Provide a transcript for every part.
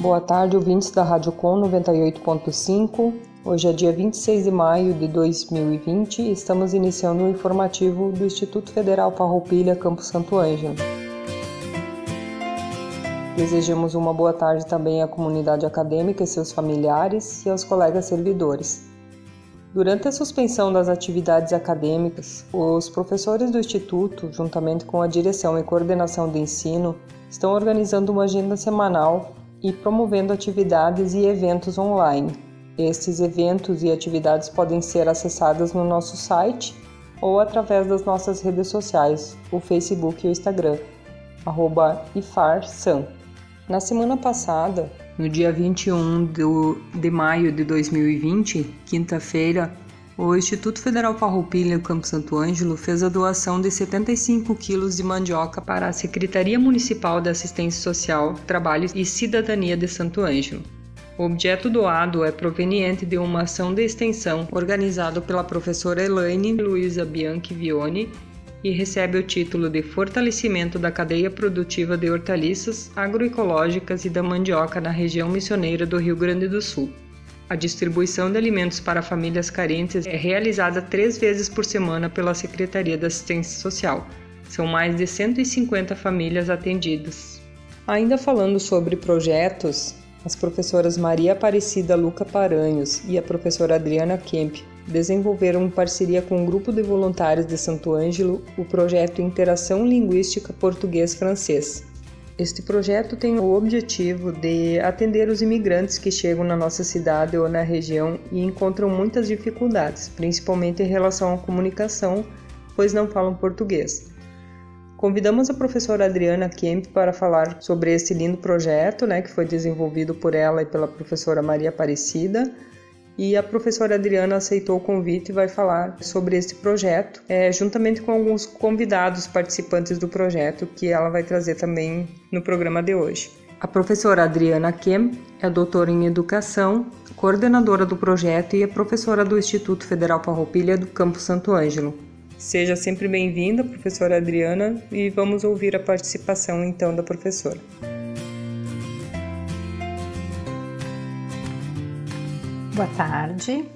Boa tarde, ouvintes da Rádio Com 98.5. Hoje é dia 26 de maio de 2020 e estamos iniciando o um informativo do Instituto Federal Farroupilha Campo Santo Ângelo. Desejamos uma boa tarde também à comunidade acadêmica e seus familiares e aos colegas servidores. Durante a suspensão das atividades acadêmicas, os professores do Instituto, juntamente com a direção e coordenação de ensino, estão organizando uma agenda semanal e promovendo atividades e eventos online. Estes eventos e atividades podem ser acessados no nosso site ou através das nossas redes sociais, o Facebook e o Instagram, IFARSAM. Na semana passada, no dia 21 de maio de 2020, quinta-feira, o Instituto Federal Farroupilha Campo Santo Ângelo fez a doação de 75 quilos de mandioca para a Secretaria Municipal de Assistência Social, Trabalho e Cidadania de Santo Ângelo. O objeto doado é proveniente de uma ação de extensão organizada pela professora Elaine Luiza Bianchi Vione e recebe o título de Fortalecimento da Cadeia Produtiva de Hortaliças Agroecológicas e da Mandioca na região missioneira do Rio Grande do Sul. A distribuição de alimentos para famílias carentes é realizada três vezes por semana pela Secretaria da Assistência Social. São mais de 150 famílias atendidas. Ainda falando sobre projetos, as professoras Maria Aparecida Luca Paranhos e a professora Adriana Kemp desenvolveram em parceria com um grupo de voluntários de Santo Ângelo o projeto Interação Linguística Português-Francês, este projeto tem o objetivo de atender os imigrantes que chegam na nossa cidade ou na região e encontram muitas dificuldades, principalmente em relação à comunicação, pois não falam português. Convidamos a professora Adriana Kemp para falar sobre esse lindo projeto, né, que foi desenvolvido por ela e pela professora Maria Aparecida, e a professora Adriana aceitou o convite e vai falar sobre esse projeto, é, juntamente com alguns convidados participantes do projeto que ela vai trazer também no programa de hoje. A professora Adriana Kem é doutora em Educação, coordenadora do projeto e é professora do Instituto Federal Farroupilha do Campo Santo Ângelo. Seja sempre bem-vinda, professora Adriana, e vamos ouvir a participação então da professora. Boa tarde.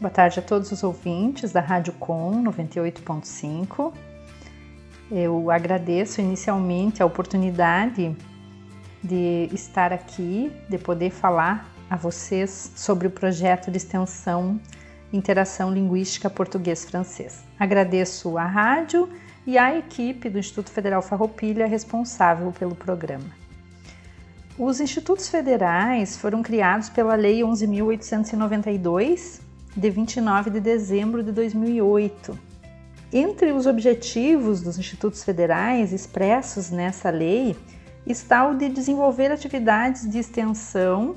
Boa tarde a todos os ouvintes da Rádio Com 98.5. Eu agradeço inicialmente a oportunidade de estar aqui, de poder falar a vocês sobre o projeto de extensão Interação Linguística Português-Francês. Agradeço a rádio e a equipe do Instituto Federal Farroupilha responsável pelo programa. Os institutos federais foram criados pela Lei 11.892, de 29 de dezembro de 2008. Entre os objetivos dos institutos federais expressos nessa lei está o de desenvolver atividades de extensão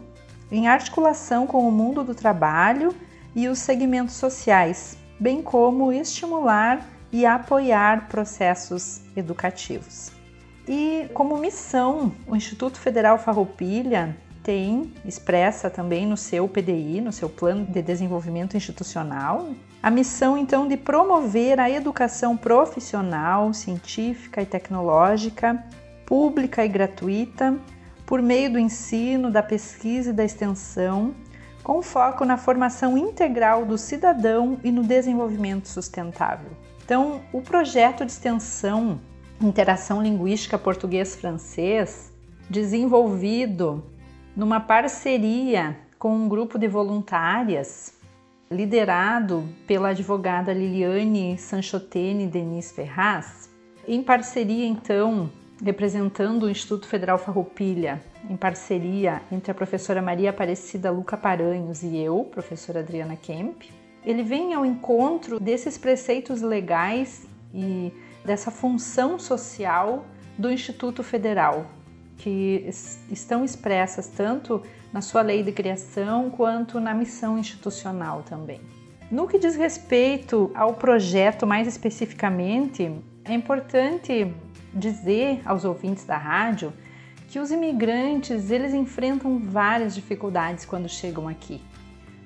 em articulação com o mundo do trabalho e os segmentos sociais, bem como estimular e apoiar processos educativos. E como missão, o Instituto Federal Farroupilha tem, expressa também no seu PDI, no seu Plano de Desenvolvimento Institucional, a missão então de promover a educação profissional, científica e tecnológica, pública e gratuita, por meio do ensino, da pesquisa e da extensão, com foco na formação integral do cidadão e no desenvolvimento sustentável. Então, o projeto de extensão Interação Linguística Português-Francês, desenvolvido numa parceria com um grupo de voluntárias liderado pela advogada Liliane Sanchotene Denis Ferraz, em parceria então, representando o Instituto Federal Farroupilha, em parceria entre a professora Maria Aparecida Luca Paranhos e eu, professora Adriana Kemp, ele vem ao encontro desses preceitos legais e dessa função social do Instituto Federal, que estão expressas tanto na sua lei de criação quanto na missão institucional também. No que diz respeito ao projeto mais especificamente, é importante dizer aos ouvintes da rádio que os imigrantes eles enfrentam várias dificuldades quando chegam aqui.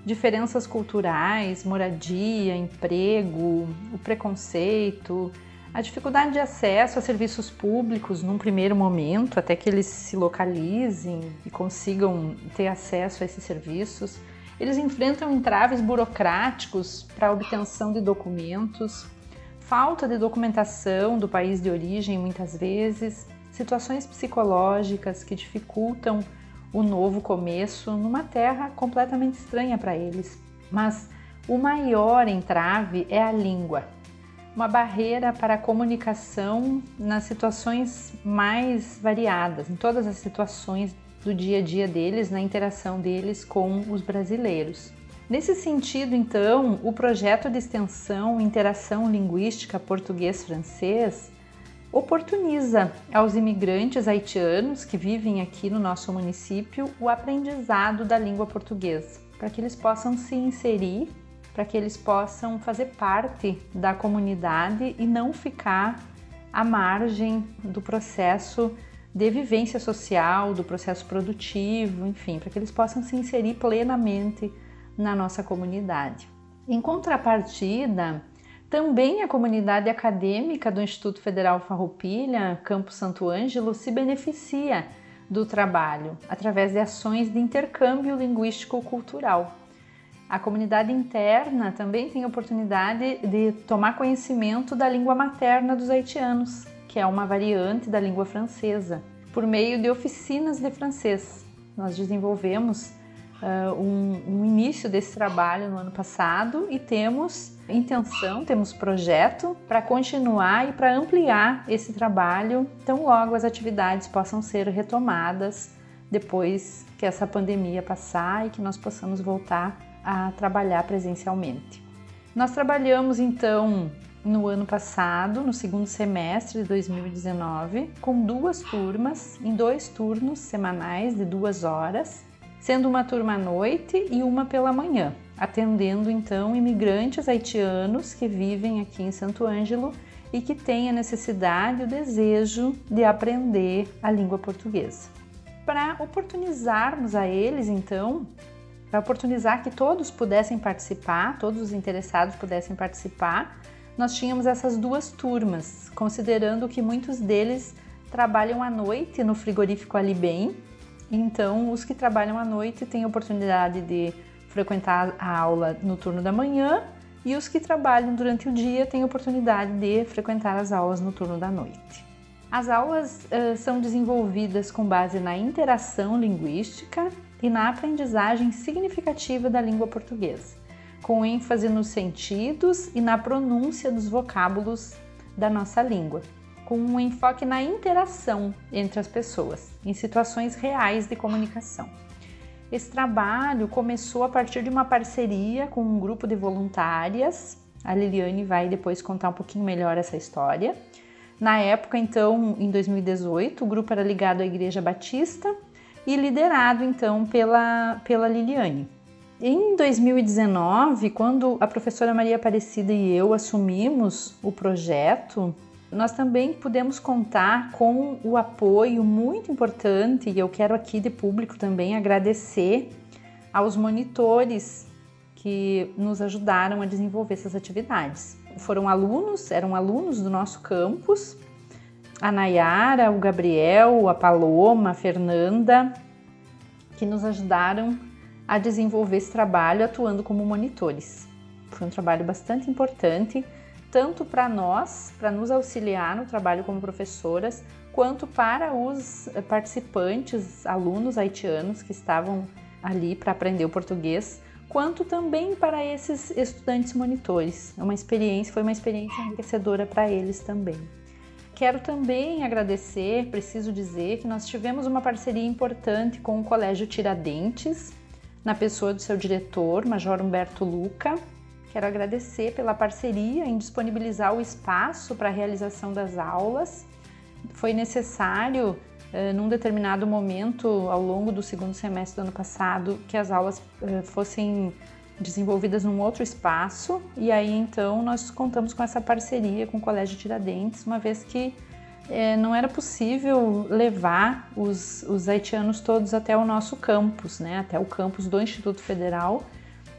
Diferenças culturais, moradia, emprego, o preconceito, a dificuldade de acesso a serviços públicos num primeiro momento, até que eles se localizem e consigam ter acesso a esses serviços. Eles enfrentam entraves burocráticos para a obtenção de documentos, falta de documentação do país de origem muitas vezes, situações psicológicas que dificultam o novo começo numa terra completamente estranha para eles. Mas o maior entrave é a língua, uma barreira para a comunicação nas situações mais variadas, em todas as situações do dia a dia deles, na interação deles com os brasileiros. Nesse sentido, então, o projeto de extensão Interação Linguística Português-Francês oportuniza aos imigrantes haitianos que vivem aqui no nosso município o aprendizado da língua portuguesa, para que eles possam se inserir, para que eles possam fazer parte da comunidade e não ficar à margem do processo de vivência social, do processo produtivo, enfim, para que eles possam se inserir plenamente na nossa comunidade. Em contrapartida, também a comunidade acadêmica do Instituto Federal Farroupilha, Campo Santo Ângelo, se beneficia do trabalho através de ações de intercâmbio linguístico-cultural. A comunidade interna também tem oportunidade de tomar conhecimento da língua materna dos haitianos, que é uma variante da língua francesa, por meio de oficinas de francês. Nós desenvolvemos uh, um, um início desse trabalho no ano passado e temos intenção, temos projeto para continuar e para ampliar esse trabalho tão logo as atividades possam ser retomadas depois que essa pandemia passar e que nós possamos voltar a trabalhar presencialmente. Nós trabalhamos então no ano passado, no segundo semestre de 2019, com duas turmas, em dois turnos semanais de duas horas, sendo uma turma à noite e uma pela manhã, atendendo então imigrantes haitianos que vivem aqui em Santo Ângelo e que têm a necessidade e o desejo de aprender a língua portuguesa. Para oportunizarmos a eles, então, para oportunizar que todos pudessem participar, todos os interessados pudessem participar, nós tínhamos essas duas turmas, considerando que muitos deles trabalham à noite no frigorífico Alibem então, os que trabalham à noite têm a oportunidade de frequentar a aula no turno da manhã e os que trabalham durante o dia têm a oportunidade de frequentar as aulas no turno da noite. As aulas uh, são desenvolvidas com base na interação linguística e na aprendizagem significativa da língua portuguesa, com ênfase nos sentidos e na pronúncia dos vocábulos da nossa língua com um enfoque na interação entre as pessoas, em situações reais de comunicação. Esse trabalho começou a partir de uma parceria com um grupo de voluntárias. A Liliane vai depois contar um pouquinho melhor essa história. Na época, então, em 2018, o grupo era ligado à Igreja Batista e liderado então pela, pela Liliane. Em 2019, quando a professora Maria Aparecida e eu assumimos o projeto, nós também podemos contar com o apoio muito importante, e eu quero aqui de público também agradecer aos monitores que nos ajudaram a desenvolver essas atividades. Foram alunos, eram alunos do nosso campus, a Nayara, o Gabriel, a Paloma, a Fernanda, que nos ajudaram a desenvolver esse trabalho atuando como monitores. Foi um trabalho bastante importante tanto para nós, para nos auxiliar no trabalho como professoras, quanto para os participantes, alunos haitianos que estavam ali para aprender o português, quanto também para esses estudantes monitores. É uma experiência, foi uma experiência enriquecedora para eles também. Quero também agradecer, preciso dizer que nós tivemos uma parceria importante com o Colégio Tiradentes, na pessoa do seu diretor, Major Humberto Luca, Quero agradecer pela parceria em disponibilizar o espaço para a realização das aulas. Foi necessário uh, num determinado momento, ao longo do segundo semestre do ano passado, que as aulas uh, fossem desenvolvidas num outro espaço, e aí então nós contamos com essa parceria com o Colégio Tiradentes, uma vez que é, não era possível levar os, os haitianos todos até o nosso campus, né, até o campus do Instituto Federal,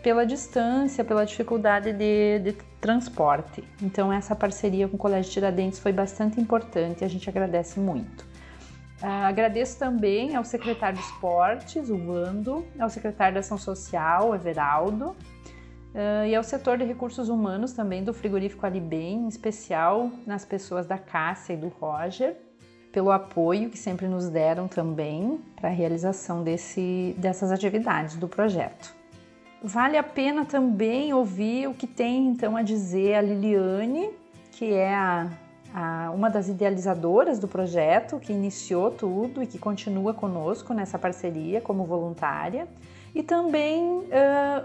pela distância, pela dificuldade de, de transporte. Então, essa parceria com o Colégio Tiradentes foi bastante importante, a gente agradece muito. Uh, agradeço também ao secretário de Esportes, o Wando, ao secretário da Ação Social, Everaldo, uh, e ao setor de recursos humanos também do frigorífico Alibem, em especial nas pessoas da Cássia e do Roger, pelo apoio que sempre nos deram também para a realização desse, dessas atividades do projeto. Vale a pena também ouvir o que tem então a dizer a Liliane, que é a, a, uma das idealizadoras do projeto, que iniciou tudo e que continua conosco nessa parceria como voluntária, e também uh,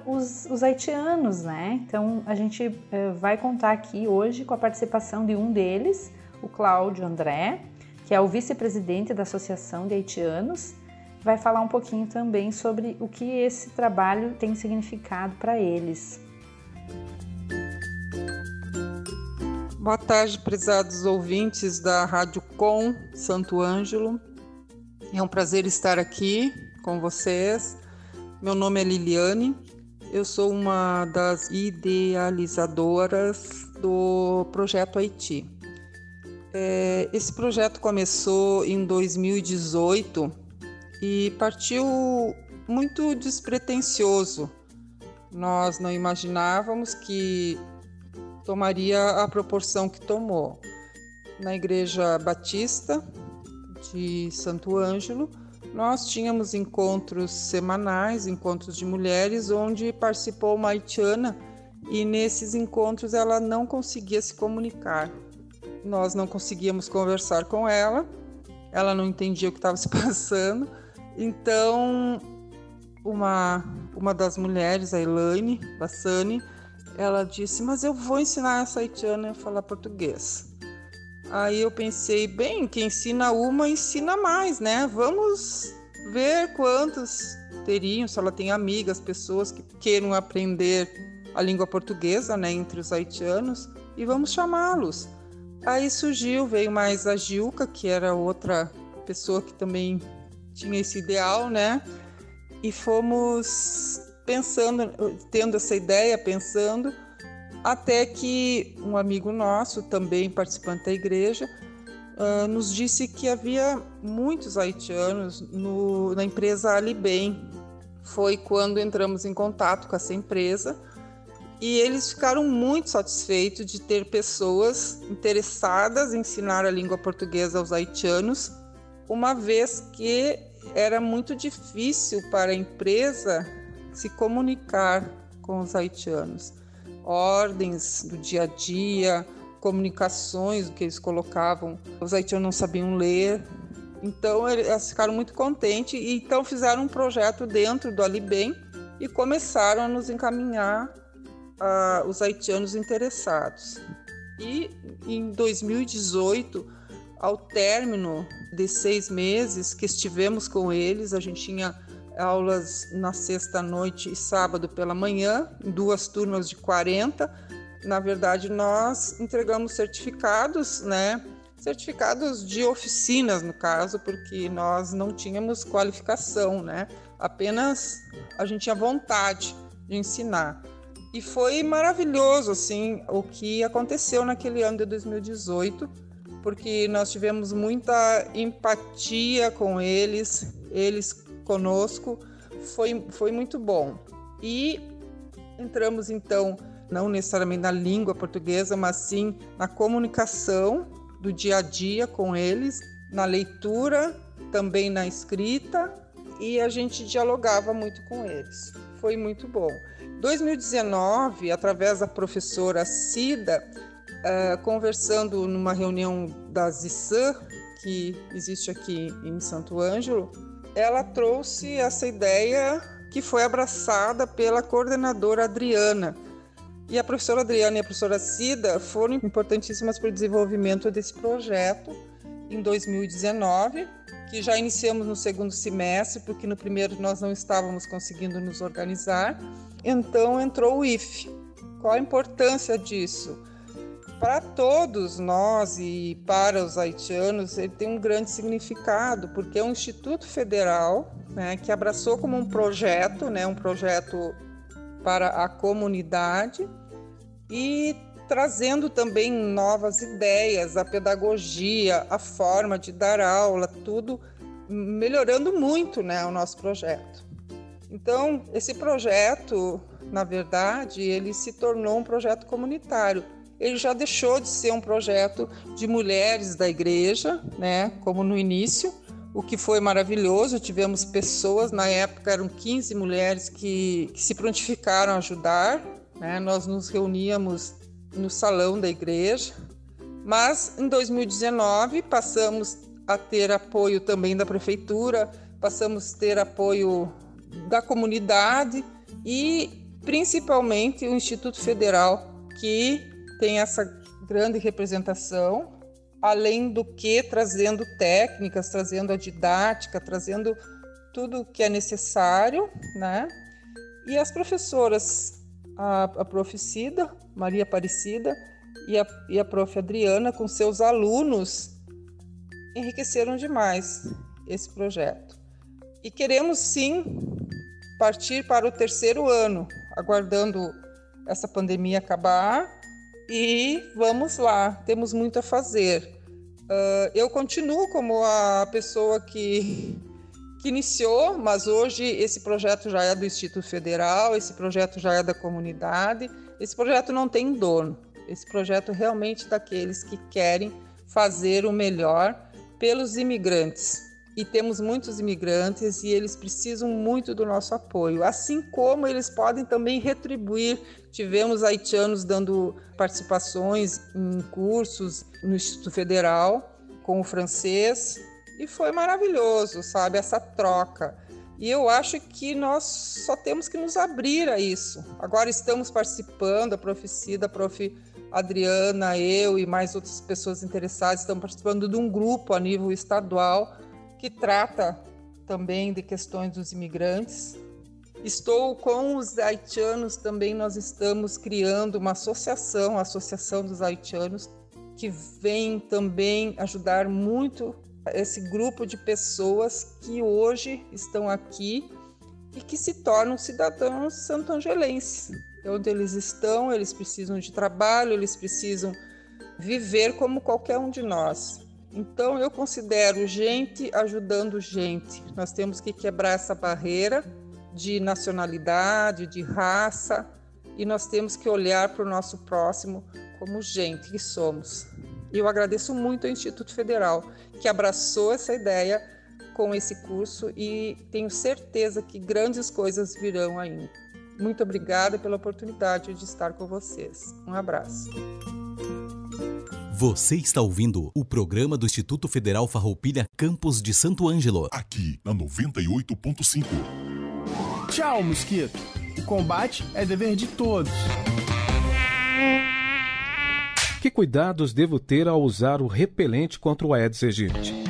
os, os, haitianos, né? Então a gente uh, vai contar aqui hoje com a participação de um deles, o Cláudio André, que é o vice-presidente da Associação de Haitianos vai falar um pouquinho também sobre o que esse trabalho tem significado para eles. Boa tarde, prezados ouvintes da Rádio Com Santo Ângelo. É um prazer estar aqui com vocês. Meu nome é Liliane, eu sou uma das idealizadoras do projeto Haiti. É, esse projeto começou em 2018 e partiu muito despretensioso. Nós não imaginávamos que tomaria a proporção que tomou. Na Igreja Batista de Santo Ângelo, nós tínhamos encontros semanais, encontros de mulheres, onde participou uma haitiana e nesses encontros ela não conseguia se comunicar. Nós não conseguíamos conversar com ela, ela não entendia o que estava se passando então, uma, uma das mulheres, a Elaine Bassani, ela disse: Mas eu vou ensinar essa haitiana a falar português. Aí eu pensei: bem, quem ensina uma, ensina mais, né? Vamos ver quantos teriam, se ela tem amigas, pessoas que queiram aprender a língua portuguesa, né, entre os haitianos, e vamos chamá-los. Aí surgiu, veio mais a Gilca, que era outra pessoa que também tinha esse ideal, né? E fomos pensando, tendo essa ideia, pensando, até que um amigo nosso, também participante da igreja, uh, nos disse que havia muitos haitianos no, na empresa Alibem. Foi quando entramos em contato com essa empresa e eles ficaram muito satisfeitos de ter pessoas interessadas em ensinar a língua portuguesa aos haitianos uma vez que era muito difícil para a empresa se comunicar com os haitianos. Ordens do dia a dia, comunicações que eles colocavam, os haitianos não sabiam ler. Então eles ficaram muito contentes e então fizeram um projeto dentro do Alibem e começaram a nos encaminhar uh, os haitianos interessados. E em 2018 ao término de seis meses que estivemos com eles, a gente tinha aulas na sexta-noite e sábado pela manhã, duas turmas de 40. Na verdade, nós entregamos certificados, né? Certificados de oficinas, no caso, porque nós não tínhamos qualificação, né? Apenas a gente tinha vontade de ensinar. E foi maravilhoso, assim, o que aconteceu naquele ano de 2018 porque nós tivemos muita empatia com eles, eles conosco, foi, foi muito bom. E entramos então, não necessariamente na língua portuguesa, mas sim na comunicação do dia a dia com eles, na leitura, também na escrita, e a gente dialogava muito com eles. Foi muito bom. 2019, através da professora Cida, uh, conversando numa reunião da ZISAN, que existe aqui em Santo Ângelo, ela trouxe essa ideia que foi abraçada pela coordenadora Adriana. E a professora Adriana e a professora Cida foram importantíssimas para o desenvolvimento desse projeto em 2019, que já iniciamos no segundo semestre, porque no primeiro nós não estávamos conseguindo nos organizar. Então entrou o IFE. Qual a importância disso? Para todos nós e para os haitianos, ele tem um grande significado, porque é um instituto federal né, que abraçou como um projeto, né, um projeto para a comunidade e trazendo também novas ideias, a pedagogia, a forma de dar aula, tudo melhorando muito né, o nosso projeto. Então, esse projeto, na verdade, ele se tornou um projeto comunitário. Ele já deixou de ser um projeto de mulheres da igreja, né, como no início, o que foi maravilhoso. Tivemos pessoas, na época eram 15 mulheres que, que se prontificaram a ajudar. Né? Nós nos reuníamos no salão da igreja. Mas em 2019 passamos a ter apoio também da prefeitura, passamos a ter apoio da comunidade e principalmente o Instituto Federal, que tem essa grande representação, além do que trazendo técnicas, trazendo a didática, trazendo tudo o que é necessário, né? E as professoras a, a prof. Cida, Maria Aparecida e a, e a prof. Adriana, com seus alunos, enriqueceram demais esse projeto. E queremos sim partir para o terceiro ano, aguardando essa pandemia acabar e vamos lá, temos muito a fazer. Uh, eu continuo como a pessoa que que iniciou, mas hoje esse projeto já é do Instituto Federal, esse projeto já é da comunidade. Esse projeto não tem dono. Esse projeto é realmente daqueles que querem fazer o melhor pelos imigrantes. E temos muitos imigrantes e eles precisam muito do nosso apoio, assim como eles podem também retribuir. Tivemos haitianos dando participações em cursos no Instituto Federal com o francês, e foi maravilhoso, sabe, essa troca. E eu acho que nós só temos que nos abrir a isso. Agora estamos participando, a Prof. Cida, a Prof. Adriana, eu e mais outras pessoas interessadas estamos participando de um grupo a nível estadual que trata também de questões dos imigrantes. Estou com os haitianos também, nós estamos criando uma associação, a Associação dos Haitianos, que vem também ajudar muito esse grupo de pessoas que hoje estão aqui e que se tornam cidadãos santo-angelenses. Onde eles estão, eles precisam de trabalho, eles precisam viver como qualquer um de nós. Então eu considero gente ajudando gente. Nós temos que quebrar essa barreira de nacionalidade, de raça, e nós temos que olhar para o nosso próximo como gente que somos. E eu agradeço muito ao Instituto Federal que abraçou essa ideia com esse curso e tenho certeza que grandes coisas virão ainda. Muito obrigada pela oportunidade de estar com vocês. Um abraço. Você está ouvindo o programa do Instituto Federal Farroupilha Campos de Santo Ângelo. Aqui na 98.5. Tchau, mosquito. O combate é dever de todos. Que cuidados devo ter ao usar o repelente contra o Aedes aegypti?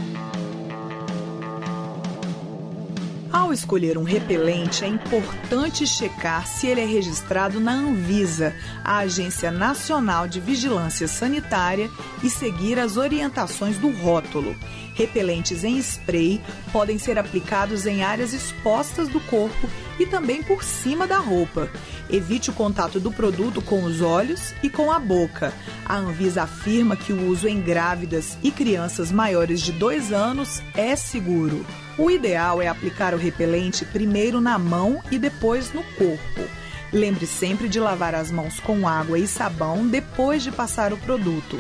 Ao escolher um repelente, é importante checar se ele é registrado na Anvisa, a Agência Nacional de Vigilância Sanitária, e seguir as orientações do rótulo. Repelentes em spray podem ser aplicados em áreas expostas do corpo e também por cima da roupa. Evite o contato do produto com os olhos e com a boca. A Anvisa afirma que o uso em grávidas e crianças maiores de 2 anos é seguro. O ideal é aplicar o repelente primeiro na mão e depois no corpo. Lembre sempre de lavar as mãos com água e sabão depois de passar o produto.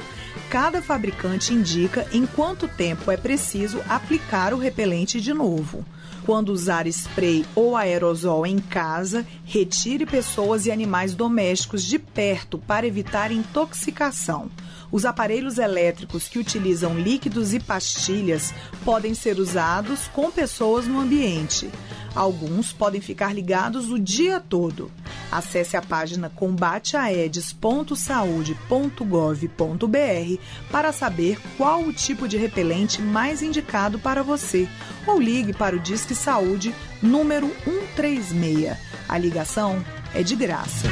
Cada fabricante indica em quanto tempo é preciso aplicar o repelente de novo. Quando usar spray ou aerosol em casa, retire pessoas e animais domésticos de perto para evitar intoxicação. Os aparelhos elétricos que utilizam líquidos e pastilhas podem ser usados com pessoas no ambiente. Alguns podem ficar ligados o dia todo. Acesse a página combateaedes.saude.gov.br para saber qual o tipo de repelente mais indicado para você ou ligue para o Disque Saúde número 136. A ligação é de graça.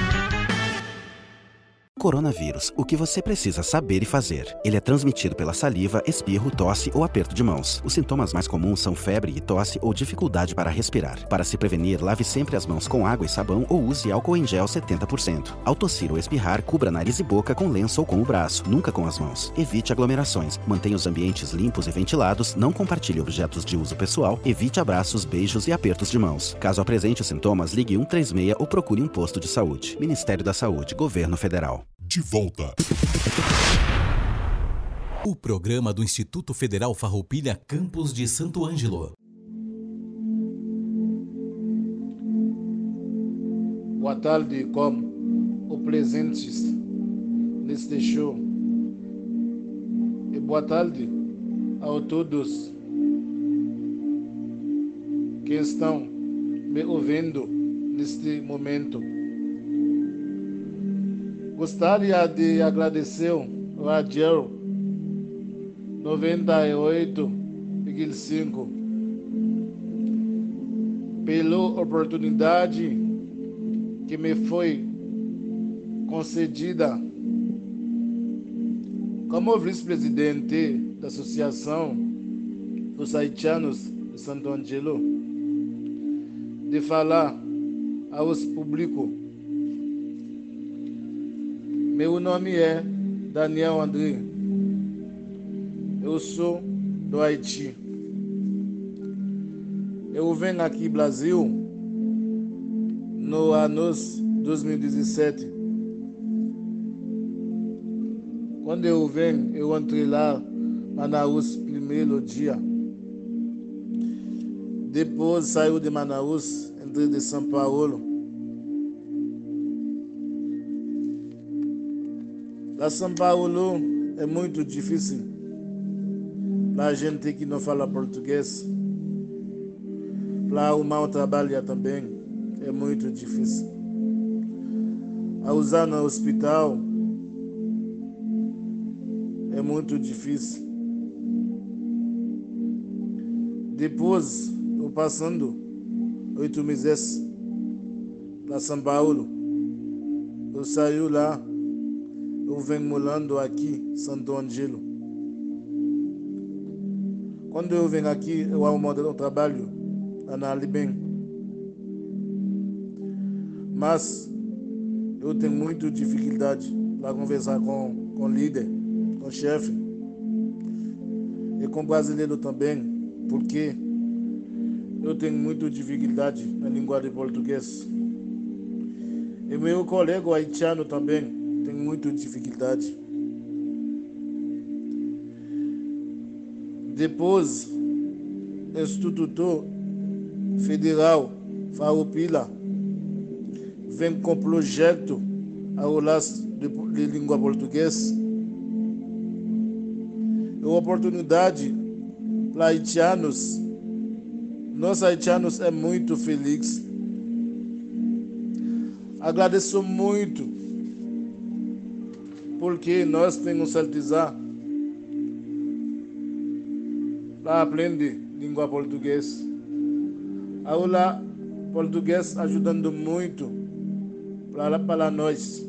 Coronavírus, o que você precisa saber e fazer. Ele é transmitido pela saliva, espirro, tosse ou aperto de mãos. Os sintomas mais comuns são febre e tosse ou dificuldade para respirar. Para se prevenir, lave sempre as mãos com água e sabão ou use álcool em gel 70%. Ao tossir ou espirrar, cubra nariz e boca com lenço ou com o braço, nunca com as mãos. Evite aglomerações, mantenha os ambientes limpos e ventilados, não compartilhe objetos de uso pessoal, evite abraços, beijos e apertos de mãos. Caso apresente os sintomas, ligue 136 ou procure um posto de saúde. Ministério da Saúde, Governo Federal de volta. O programa do Instituto Federal Farroupilha Campos de Santo Ângelo. Boa tarde, como o presentes neste show. E boa tarde a todos que estão me ouvindo neste momento. Gostaria de agradecer o Radiel 98,5 pela oportunidade que me foi concedida como vice-presidente da Associação dos Haitianos de Santo Angelo de falar aos públicos meu nome é Daniel André. Eu sou do Haiti. Eu venho aqui Brasil no ano 2017. Quando eu venho, eu entrei lá Manaus primeiro dia. Depois saiu de Manaus, entrei de São Paulo. Lá São Paulo é muito difícil para gente que não fala português. Para arrumar um trabalho também é muito difícil. A usar no hospital é muito difícil. Depois, eu passando oito meses para São Paulo, eu saí lá eu venho morando aqui, Santo Angelo. Quando eu venho aqui, eu arrumo um trabalho na bem. Mas eu tenho muita dificuldade para conversar com, com líder, com chefe e com brasileiro também, porque eu tenho muita dificuldade na língua de português. E meu colega haitiano também tem muita dificuldade. Depois, Instituto Federal Farroupilha vem com projeto aulas de, de língua portuguesa. É uma oportunidade para haitianos. Nós haitianos é muito felizes. Agradeço muito porque nós temos certeza para aprender língua portuguesa. Aula português ajudando muito para, para nós.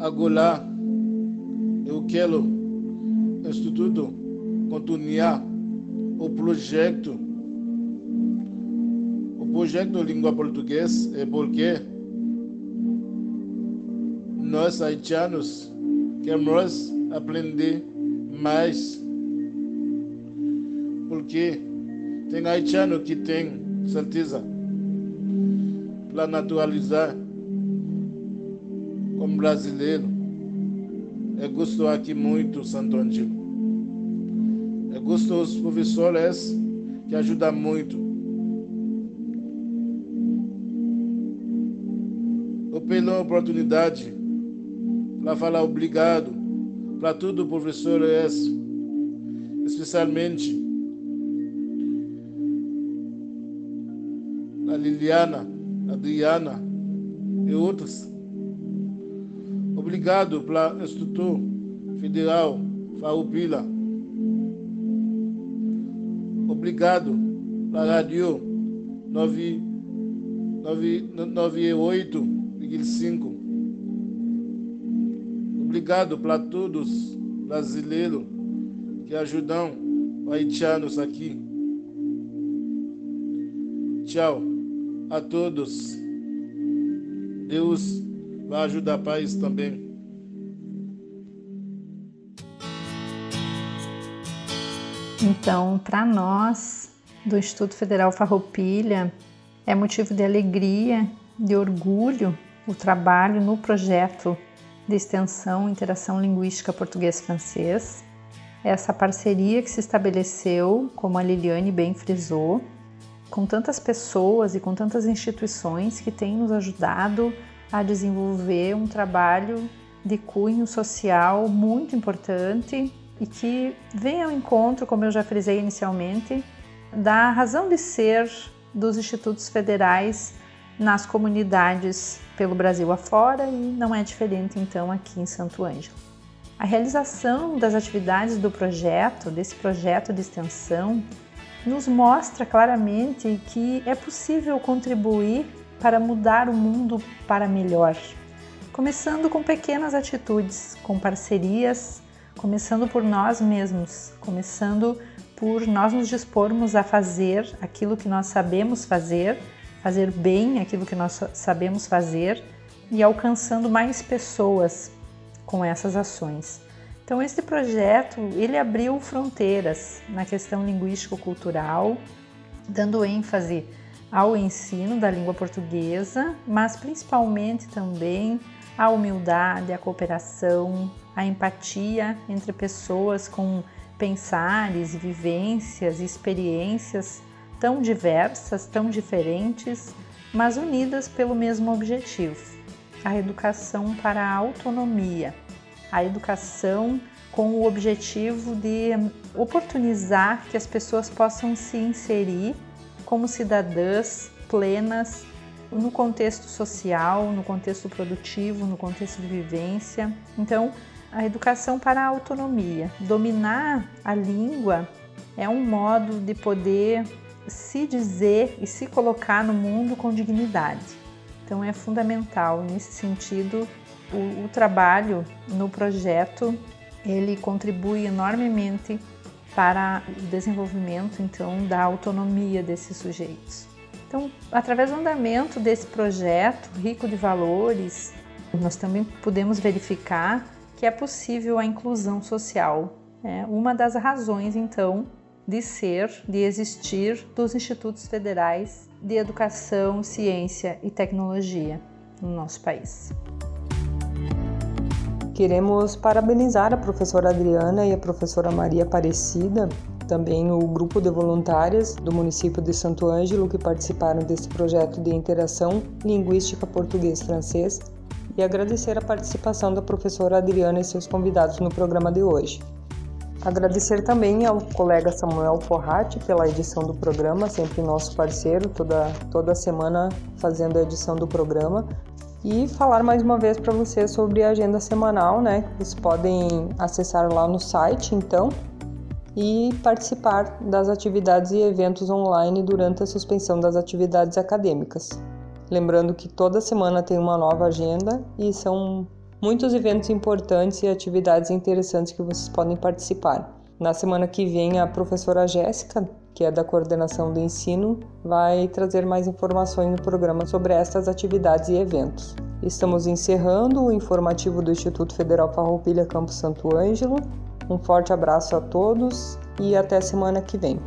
Agora, eu quero Instituto continuar o projeto. O projeto Língua Portuguesa é porque nós haitianos queremos aprender mais. Porque tem haitiano que tem certeza para naturalizar como brasileiro. Eu gosto aqui muito Santo Angelo. Eu gosto dos professores que ajudam muito. Eu pela oportunidade para falar obrigado para tudo, professor S, especialmente a Liliana, a Adriana e outros. Obrigado pela Instituto Federal Farroupilha. Obrigado pela Rádio 98,5. Obrigado para todos brasileiros que ajudam os haitianos aqui. Tchau a todos. Deus vai ajudar o país também. Então, para nós do Instituto Federal Farroupilha, é motivo de alegria, de orgulho o trabalho no projeto de extensão Interação Linguística Português-Francês. Essa parceria que se estabeleceu, como a Liliane bem frisou, com tantas pessoas e com tantas instituições que têm nos ajudado a desenvolver um trabalho de cunho social muito importante e que vem ao encontro, como eu já frisei inicialmente, da razão de ser dos institutos federais nas comunidades pelo Brasil afora e não é diferente então aqui em Santo Ângelo. A realização das atividades do projeto, desse projeto de extensão, nos mostra claramente que é possível contribuir para mudar o mundo para melhor. Começando com pequenas atitudes, com parcerias, começando por nós mesmos, começando por nós nos dispormos a fazer aquilo que nós sabemos fazer, fazer bem aquilo que nós sabemos fazer e alcançando mais pessoas com essas ações. Então esse projeto, ele abriu fronteiras na questão linguístico-cultural, dando ênfase ao ensino da língua portuguesa, mas principalmente também a humildade, a cooperação, a empatia entre pessoas com pensares, vivências e experiências tão diversas, tão diferentes, mas unidas pelo mesmo objetivo: a educação para a autonomia, a educação com o objetivo de oportunizar que as pessoas possam se inserir como cidadãs plenas no contexto social, no contexto produtivo, no contexto de vivência. Então, a educação para a autonomia. Dominar a língua é um modo de poder se dizer e se colocar no mundo com dignidade. Então é fundamental nesse sentido o, o trabalho no projeto ele contribui enormemente para o desenvolvimento então da autonomia desses sujeitos. Então, através do andamento desse projeto rico de valores, nós também podemos verificar que é possível a inclusão social. É uma das razões, então, de ser, de existir dos institutos federais de educação, ciência e tecnologia no nosso país. Queremos parabenizar a professora Adriana e a professora Maria Aparecida, também o grupo de voluntárias do município de Santo Ângelo que participaram desse projeto de interação linguística português-francês e agradecer a participação da professora Adriana e seus convidados no programa de hoje. Agradecer também ao colega Samuel Forratti pela edição do programa, sempre nosso parceiro, toda, toda semana fazendo a edição do programa, e falar mais uma vez para vocês sobre a agenda semanal, né? Vocês podem acessar lá no site, então, e participar das atividades e eventos online durante a suspensão das atividades acadêmicas. Lembrando que toda semana tem uma nova agenda e são muitos eventos importantes e atividades interessantes que vocês podem participar. Na semana que vem, a professora Jéssica que é da coordenação do ensino, vai trazer mais informações no programa sobre estas atividades e eventos. Estamos encerrando o informativo do Instituto Federal Farroupilha Campo Santo Ângelo. Um forte abraço a todos e até semana que vem.